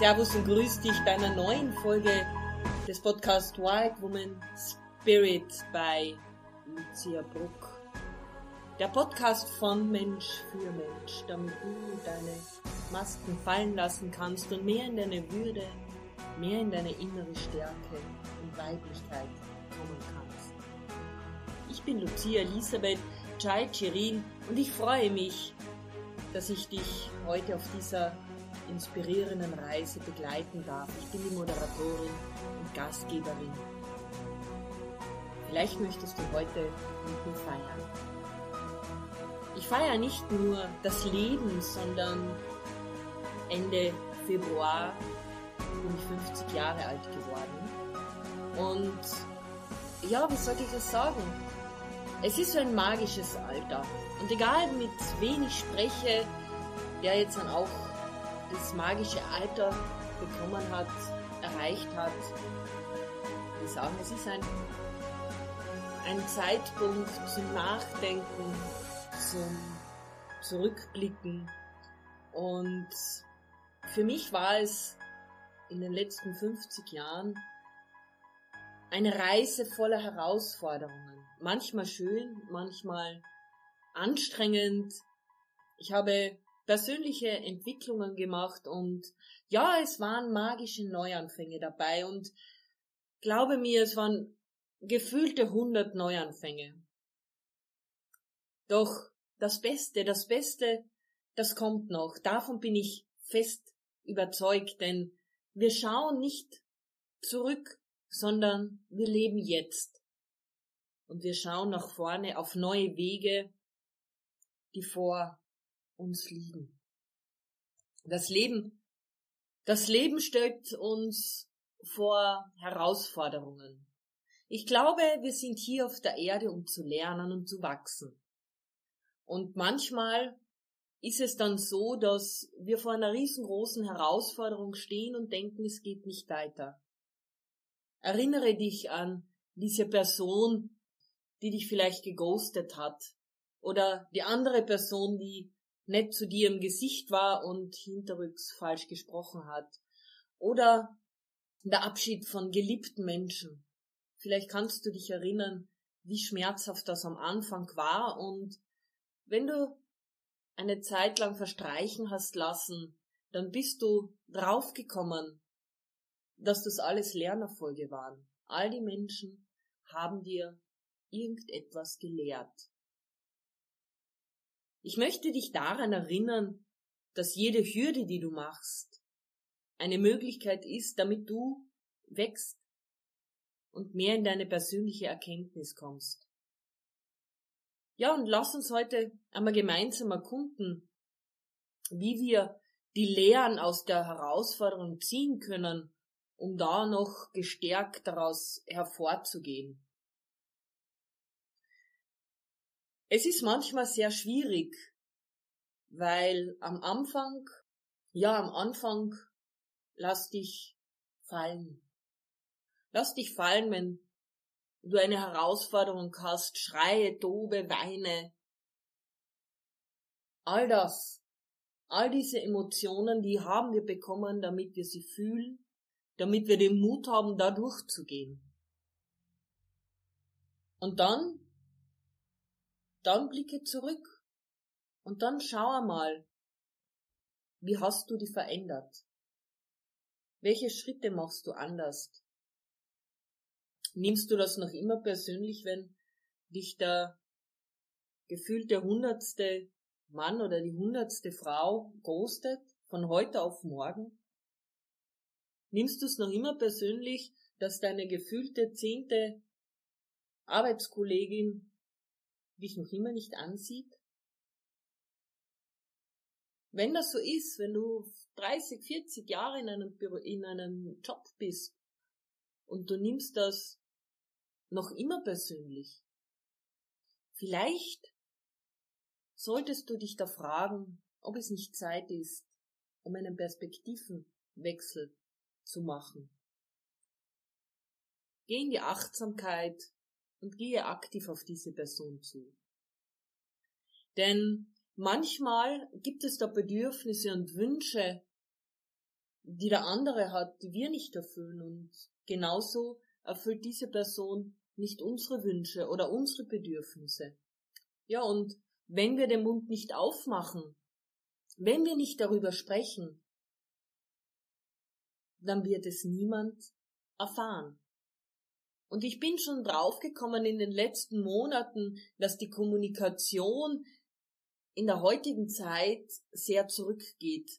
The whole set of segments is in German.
Servus und grüß dich bei einer neuen Folge des Podcasts Wild Woman Spirit bei Lucia Bruck. Der Podcast von Mensch für Mensch, damit du deine Masken fallen lassen kannst und mehr in deine Würde, mehr in deine innere Stärke und Weiblichkeit kommen kannst. Ich bin Lucia Elisabeth Chai Chirin und ich freue mich, dass ich dich heute auf dieser inspirierenden Reise begleiten darf. Ich bin die Moderatorin und Gastgeberin. Vielleicht möchtest du heute mit mir feiern. Ich feiere nicht nur das Leben, sondern Ende Februar bin ich 50 Jahre alt geworden. Und ja, wie soll ich das sagen? Es ist so ein magisches Alter. Und egal mit wem ich spreche, der jetzt dann auch das magische Alter bekommen hat, erreicht hat, wir sagen, es ist ein, ein Zeitpunkt zum Nachdenken, zum Zurückblicken. Und für mich war es in den letzten 50 Jahren eine Reise voller Herausforderungen. Manchmal schön, manchmal anstrengend. Ich habe persönliche Entwicklungen gemacht und ja, es waren magische Neuanfänge dabei und glaube mir, es waren gefühlte hundert Neuanfänge. Doch das Beste, das Beste, das kommt noch. Davon bin ich fest überzeugt, denn wir schauen nicht zurück, sondern wir leben jetzt. Und wir schauen nach vorne auf neue Wege, die vor uns liegen. Das Leben, das Leben stellt uns vor Herausforderungen. Ich glaube, wir sind hier auf der Erde, um zu lernen und zu wachsen. Und manchmal ist es dann so, dass wir vor einer riesengroßen Herausforderung stehen und denken, es geht nicht weiter. Erinnere dich an diese Person, die dich vielleicht geghostet hat, oder die andere Person, die nett zu dir im Gesicht war und hinterrücks falsch gesprochen hat. Oder der Abschied von geliebten Menschen. Vielleicht kannst du dich erinnern, wie schmerzhaft das am Anfang war und wenn du eine Zeit lang verstreichen hast lassen, dann bist du draufgekommen, dass das alles Lernerfolge waren. All die Menschen haben dir irgendetwas gelehrt. Ich möchte dich daran erinnern, dass jede Hürde, die du machst, eine Möglichkeit ist, damit du wächst und mehr in deine persönliche Erkenntnis kommst. Ja, und lass uns heute einmal gemeinsam erkunden, wie wir die Lehren aus der Herausforderung ziehen können, um da noch gestärkt daraus hervorzugehen. Es ist manchmal sehr schwierig, weil am Anfang, ja, am Anfang lass dich fallen. Lass dich fallen, wenn du eine Herausforderung hast, schreie, tobe, weine. All das, all diese Emotionen, die haben wir bekommen, damit wir sie fühlen, damit wir den Mut haben, da durchzugehen. Und dann dann blicke zurück und dann schau mal, wie hast du die verändert? Welche Schritte machst du anders? Nimmst du das noch immer persönlich, wenn dich der gefühlte hundertste Mann oder die hundertste Frau ghostet von heute auf morgen? Nimmst du es noch immer persönlich, dass deine gefühlte zehnte Arbeitskollegin dich noch immer nicht ansieht? Wenn das so ist, wenn du 30, 40 Jahre in einem, Büro, in einem Job bist und du nimmst das noch immer persönlich, vielleicht solltest du dich da fragen, ob es nicht Zeit ist, um einen Perspektivenwechsel zu machen. Geh in die Achtsamkeit und gehe aktiv auf diese Person zu. Denn manchmal gibt es da Bedürfnisse und Wünsche, die der andere hat, die wir nicht erfüllen und genauso erfüllt diese Person nicht unsere Wünsche oder unsere Bedürfnisse. Ja, und wenn wir den Mund nicht aufmachen, wenn wir nicht darüber sprechen, dann wird es niemand erfahren. Und ich bin schon draufgekommen in den letzten Monaten, dass die Kommunikation in der heutigen Zeit sehr zurückgeht.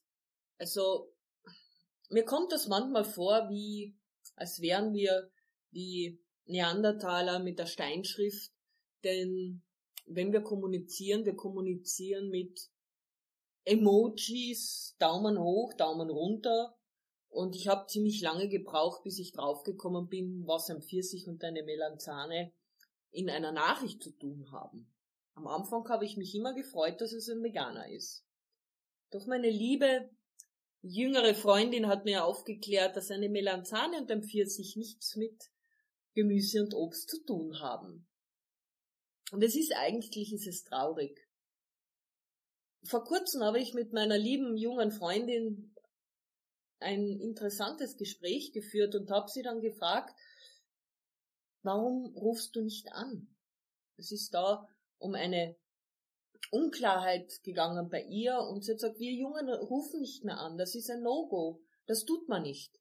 Also mir kommt das manchmal vor, wie als wären wir die Neandertaler mit der Steinschrift, denn wenn wir kommunizieren, wir kommunizieren mit Emojis, Daumen hoch, Daumen runter. Und ich habe ziemlich lange gebraucht, bis ich draufgekommen bin, was ein Pfirsich und eine Melanzane in einer Nachricht zu tun haben. Am Anfang habe ich mich immer gefreut, dass es ein Veganer ist. Doch meine liebe jüngere Freundin hat mir aufgeklärt, dass eine Melanzane und ein Pfirsich nichts mit Gemüse und Obst zu tun haben. Und es ist eigentlich, ist es traurig. Vor kurzem habe ich mit meiner lieben jungen Freundin ein interessantes Gespräch geführt und habe sie dann gefragt, warum rufst du nicht an? Es ist da um eine Unklarheit gegangen bei ihr und sie hat gesagt, wir Jungen rufen nicht mehr an, das ist ein No-Go, das tut man nicht.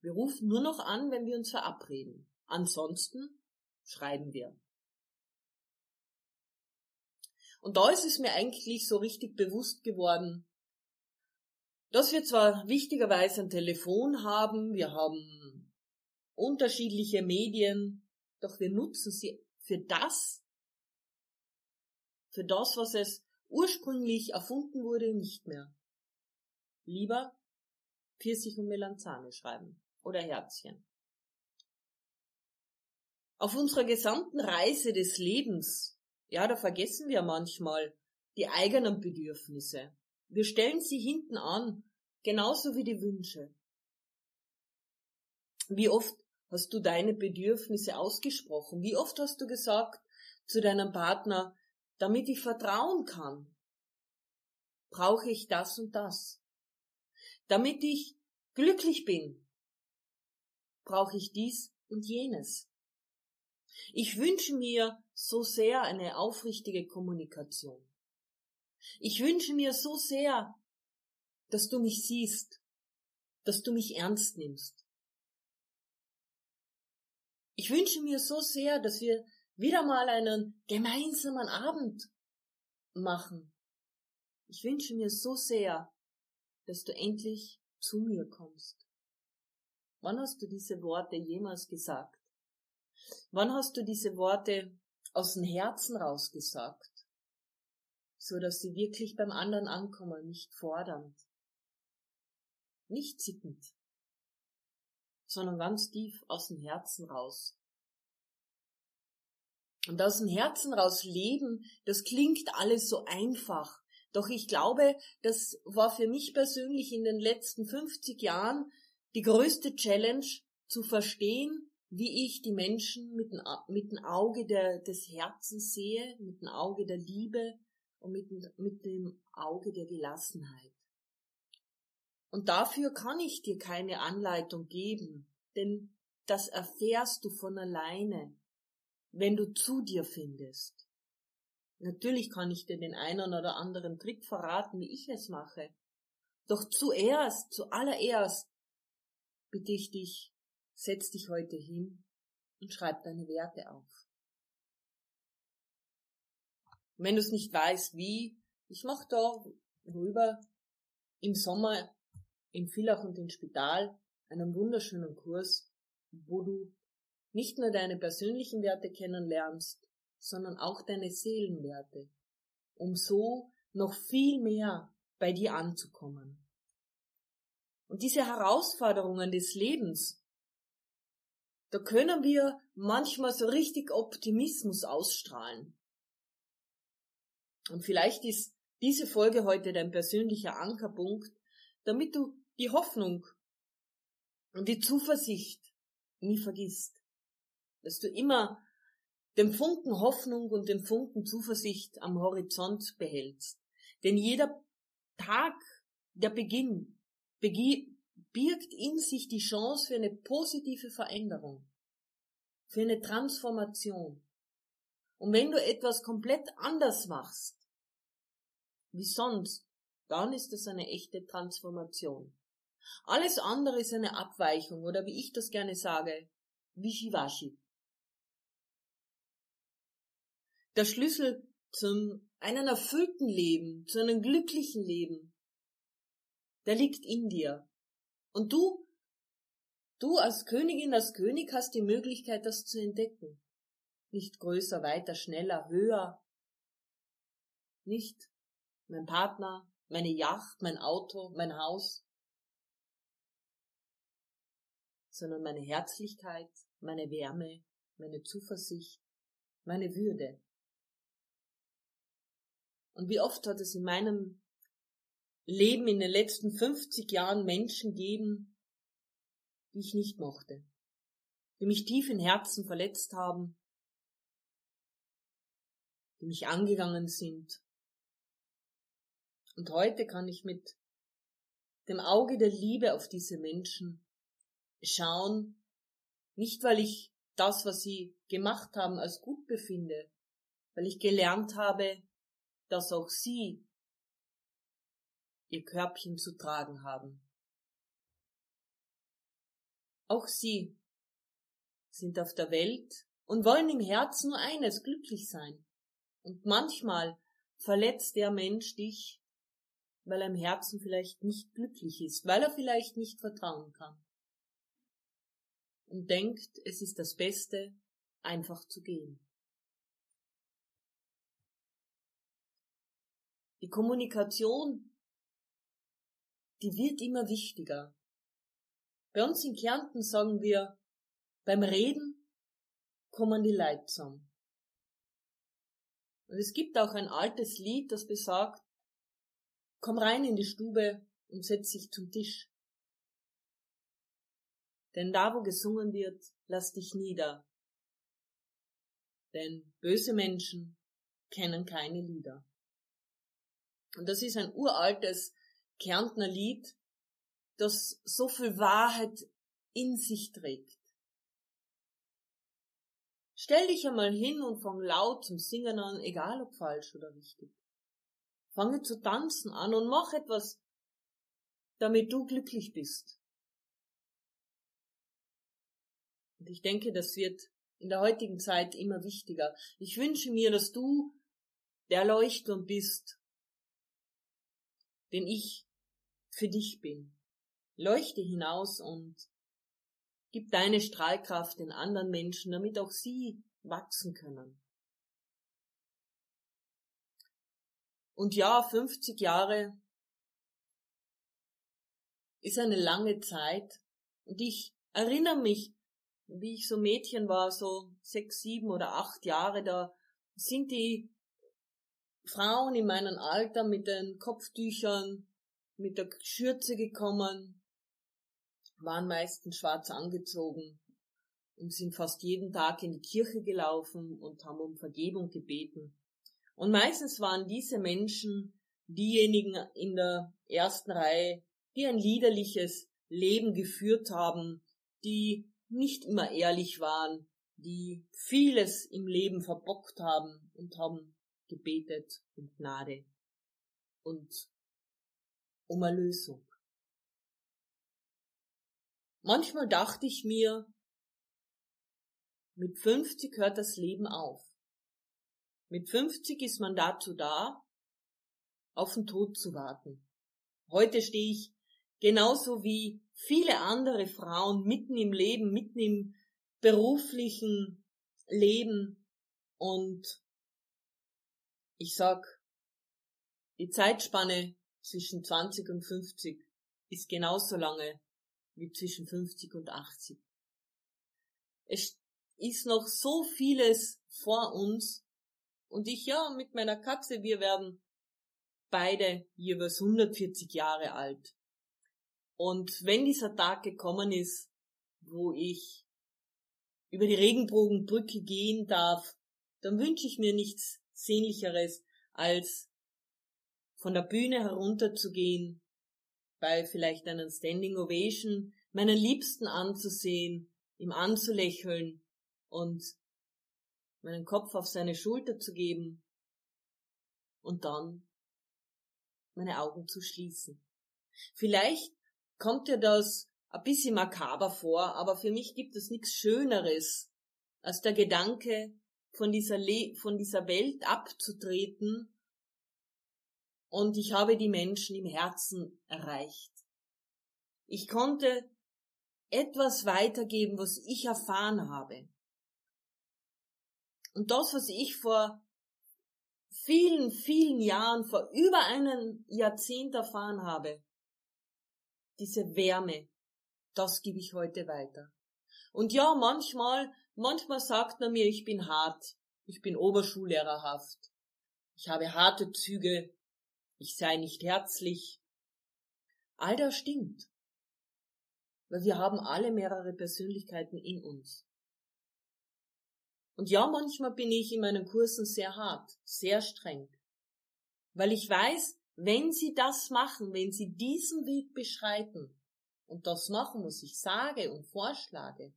Wir rufen nur noch an, wenn wir uns verabreden. Ansonsten schreiben wir. Und da ist es mir eigentlich so richtig bewusst geworden, dass wir zwar wichtigerweise ein Telefon haben, wir haben unterschiedliche Medien, doch wir nutzen sie für das, für das, was es ursprünglich erfunden wurde, nicht mehr. Lieber Pfirsich und Melanzane schreiben oder Herzchen. Auf unserer gesamten Reise des Lebens ja, da vergessen wir manchmal die eigenen Bedürfnisse. Wir stellen sie hinten an, genauso wie die Wünsche. Wie oft hast du deine Bedürfnisse ausgesprochen? Wie oft hast du gesagt zu deinem Partner, damit ich vertrauen kann, brauche ich das und das. Damit ich glücklich bin, brauche ich dies und jenes. Ich wünsche mir so sehr eine aufrichtige Kommunikation. Ich wünsche mir so sehr, dass du mich siehst, dass du mich ernst nimmst. Ich wünsche mir so sehr, dass wir wieder mal einen gemeinsamen Abend machen. Ich wünsche mir so sehr, dass du endlich zu mir kommst. Wann hast du diese Worte jemals gesagt? Wann hast du diese Worte aus dem Herzen rausgesagt, so dass sie wirklich beim anderen ankommen, nicht fordernd, nicht zickend, sondern ganz tief aus dem Herzen raus. Und aus dem Herzen raus leben, das klingt alles so einfach. Doch ich glaube, das war für mich persönlich in den letzten 50 Jahren die größte Challenge, zu verstehen, wie ich die Menschen mit dem, mit dem Auge der, des Herzens sehe, mit dem Auge der Liebe und mit, mit dem Auge der Gelassenheit. Und dafür kann ich dir keine Anleitung geben, denn das erfährst du von alleine, wenn du zu dir findest. Natürlich kann ich dir den einen oder anderen Trick verraten, wie ich es mache. Doch zuerst, zuallererst bitte ich dich, Setz dich heute hin und schreib deine Werte auf. Und wenn du es nicht weißt, wie, ich mache da rüber im Sommer in Villach und in Spital einen wunderschönen Kurs, wo du nicht nur deine persönlichen Werte kennenlernst, sondern auch deine Seelenwerte, um so noch viel mehr bei dir anzukommen. Und diese Herausforderungen des Lebens, da können wir manchmal so richtig Optimismus ausstrahlen. Und vielleicht ist diese Folge heute dein persönlicher Ankerpunkt, damit du die Hoffnung und die Zuversicht nie vergisst. Dass du immer den Funken Hoffnung und den Funken Zuversicht am Horizont behältst. Denn jeder Tag, der Beginn, birgt in sich die Chance für eine positive Veränderung, für eine Transformation. Und wenn du etwas komplett anders machst, wie sonst, dann ist das eine echte Transformation. Alles andere ist eine Abweichung oder wie ich das gerne sage, Wischiwaschi. Der Schlüssel zum einem erfüllten Leben, zu einem glücklichen Leben, der liegt in dir. Und du, du als Königin, als König hast die Möglichkeit, das zu entdecken. Nicht größer, weiter, schneller, höher. Nicht mein Partner, meine Yacht, mein Auto, mein Haus, sondern meine Herzlichkeit, meine Wärme, meine Zuversicht, meine Würde. Und wie oft hat es in meinem Leben in den letzten 50 Jahren Menschen geben, die ich nicht mochte, die mich tief im Herzen verletzt haben, mich angegangen sind. Und heute kann ich mit dem Auge der Liebe auf diese Menschen schauen, nicht weil ich das, was sie gemacht haben, als gut befinde, weil ich gelernt habe, dass auch sie ihr Körbchen zu tragen haben. Auch sie sind auf der Welt und wollen im Herzen nur eines, glücklich sein. Und manchmal verletzt der Mensch dich, weil er im Herzen vielleicht nicht glücklich ist, weil er vielleicht nicht vertrauen kann. Und denkt, es ist das Beste, einfach zu gehen. Die Kommunikation die wird immer wichtiger. Bei uns in Kärnten sagen wir, beim Reden kommen die Leute zusammen. Und es gibt auch ein altes Lied, das besagt, komm rein in die Stube und setz dich zum Tisch. Denn da, wo gesungen wird, lass dich nieder. Denn böse Menschen kennen keine Lieder. Und das ist ein uraltes Kärntner Lied, das so viel Wahrheit in sich trägt. Stell dich einmal hin und fang laut zum Singen an, egal ob falsch oder richtig. Fange zu tanzen an und mach etwas, damit du glücklich bist. Und ich denke, das wird in der heutigen Zeit immer wichtiger. Ich wünsche mir, dass du der Leuchtturm bist, den ich für dich bin. Leuchte hinaus und gib deine Strahlkraft den anderen Menschen, damit auch sie wachsen können. Und ja, 50 Jahre ist eine lange Zeit und ich erinnere mich, wie ich so Mädchen war, so sechs, sieben oder acht Jahre, da sind die Frauen in meinem Alter mit den Kopftüchern, mit der Schürze gekommen, waren meistens schwarz angezogen und sind fast jeden Tag in die Kirche gelaufen und haben um Vergebung gebeten. Und meistens waren diese Menschen diejenigen in der ersten Reihe, die ein liederliches Leben geführt haben, die nicht immer ehrlich waren, die vieles im Leben verbockt haben und haben gebetet um Gnade und um Erlösung. Manchmal dachte ich mir, mit 50 hört das Leben auf. Mit 50 ist man dazu da, auf den Tod zu warten. Heute stehe ich genauso wie viele andere Frauen mitten im Leben, mitten im beruflichen Leben und ich sag, die Zeitspanne zwischen 20 und 50 ist genauso lange wie zwischen 50 und 80. Es ist noch so vieles vor uns und ich ja mit meiner Katze, wir werden beide jeweils 140 Jahre alt. Und wenn dieser Tag gekommen ist, wo ich über die Regenbogenbrücke gehen darf, dann wünsche ich mir nichts Sehnlicheres, als von der Bühne herunterzugehen, bei vielleicht einem Standing Ovation meinen Liebsten anzusehen, ihm anzulächeln und meinen Kopf auf seine Schulter zu geben und dann meine Augen zu schließen. Vielleicht kommt dir das ein bisschen makaber vor, aber für mich gibt es nichts Schöneres, als der Gedanke, von dieser, Le von dieser Welt abzutreten und ich habe die Menschen im Herzen erreicht. Ich konnte etwas weitergeben, was ich erfahren habe. Und das, was ich vor vielen, vielen Jahren, vor über einem Jahrzehnt erfahren habe, diese Wärme, das gebe ich heute weiter. Und ja, manchmal, manchmal sagt man mir, ich bin hart, ich bin oberschullehrerhaft, ich habe harte Züge, ich sei nicht herzlich. All das stimmt. Weil wir haben alle mehrere Persönlichkeiten in uns. Und ja, manchmal bin ich in meinen Kursen sehr hart, sehr streng. Weil ich weiß, wenn Sie das machen, wenn Sie diesen Weg beschreiten und das machen, was ich sage und vorschlage,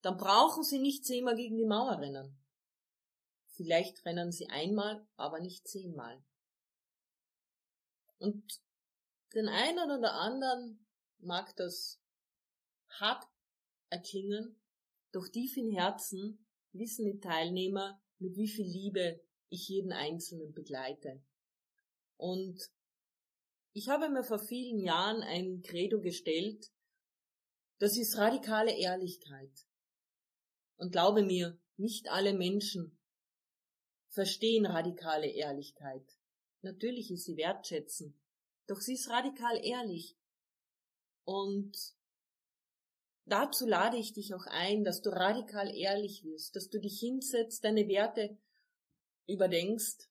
dann brauchen Sie nicht zehnmal gegen die Mauer rennen. Vielleicht rennen Sie einmal, aber nicht zehnmal. Und den einen oder anderen mag das hart erklingen, doch tief im Herzen wissen die Teilnehmer, mit wie viel Liebe ich jeden Einzelnen begleite. Und ich habe mir vor vielen Jahren ein Credo gestellt, das ist radikale Ehrlichkeit. Und glaube mir, nicht alle Menschen verstehen radikale Ehrlichkeit. Natürlich ist sie wertschätzen, doch sie ist radikal ehrlich. Und Dazu lade ich dich auch ein, dass du radikal ehrlich wirst, dass du dich hinsetzt, deine Werte überdenkst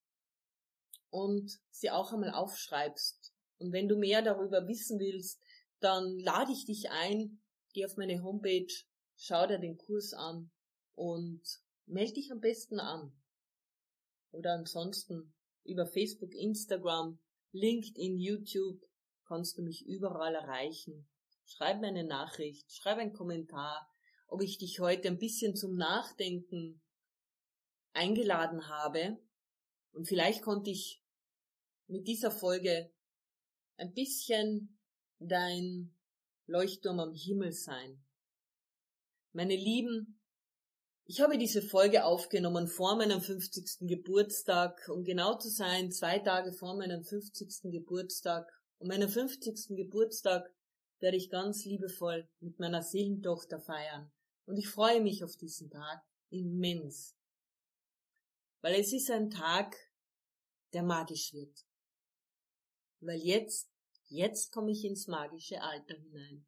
und sie auch einmal aufschreibst. Und wenn du mehr darüber wissen willst, dann lade ich dich ein, geh auf meine Homepage, schau dir den Kurs an und melde dich am besten an. Oder ansonsten über Facebook, Instagram, LinkedIn, YouTube kannst du mich überall erreichen schreib mir eine Nachricht, schreib einen Kommentar, ob ich dich heute ein bisschen zum Nachdenken eingeladen habe. Und vielleicht konnte ich mit dieser Folge ein bisschen dein Leuchtturm am Himmel sein. Meine Lieben, ich habe diese Folge aufgenommen vor meinem 50. Geburtstag, um genau zu sein, zwei Tage vor meinem 50. Geburtstag. Und meinen 50. Geburtstag werde ich ganz liebevoll mit meiner Seelentochter feiern. Und ich freue mich auf diesen Tag immens. Weil es ist ein Tag, der magisch wird. Weil jetzt, jetzt komme ich ins magische Alter hinein.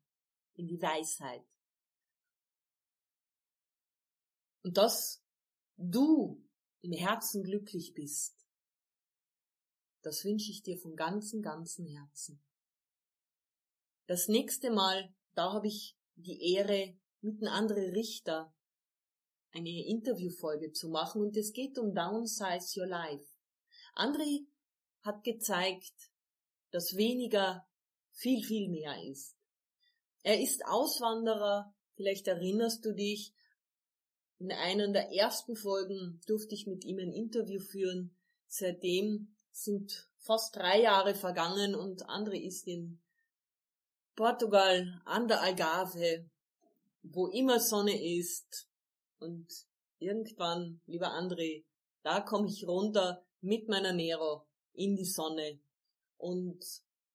In die Weisheit. Und dass du im Herzen glücklich bist, das wünsche ich dir von ganzem, ganzem Herzen. Das nächste Mal, da habe ich die Ehre, mit einem anderen Richter eine Interviewfolge zu machen und es geht um Downsize Your Life. André hat gezeigt, dass weniger viel, viel mehr ist. Er ist Auswanderer, vielleicht erinnerst du dich, in einer der ersten Folgen durfte ich mit ihm ein Interview führen. Seitdem sind fast drei Jahre vergangen und André ist in Portugal an der Algarve, wo immer Sonne ist. Und irgendwann, lieber André, da komme ich runter mit meiner Nero in die Sonne. Und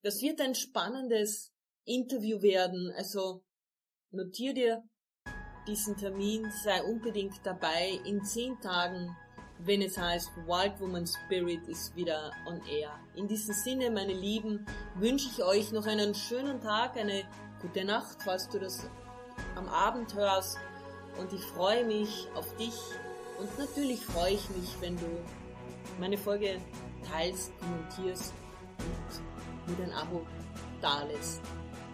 das wird ein spannendes Interview werden. Also notier dir diesen Termin, sei unbedingt dabei. In zehn Tagen wenn es heißt Wild Woman Spirit ist wieder on air. In diesem Sinne, meine Lieben, wünsche ich euch noch einen schönen Tag, eine gute Nacht, falls du das am Abend hörst. Und ich freue mich auf dich. Und natürlich freue ich mich, wenn du meine Folge teilst, kommentierst und mir ein Abo dalässt.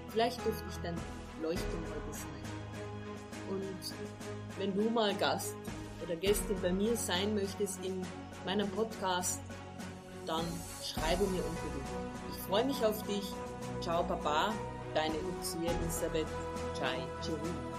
Vielleicht dürfte ich dein Leuchtturm heute sein. Und wenn du mal Gast oder Gäste bei mir sein möchtest in meinem Podcast, dann schreibe mir unbedingt. Ich freue mich auf dich. Ciao, Baba, deine Lucia Elisabeth Chai Chiru.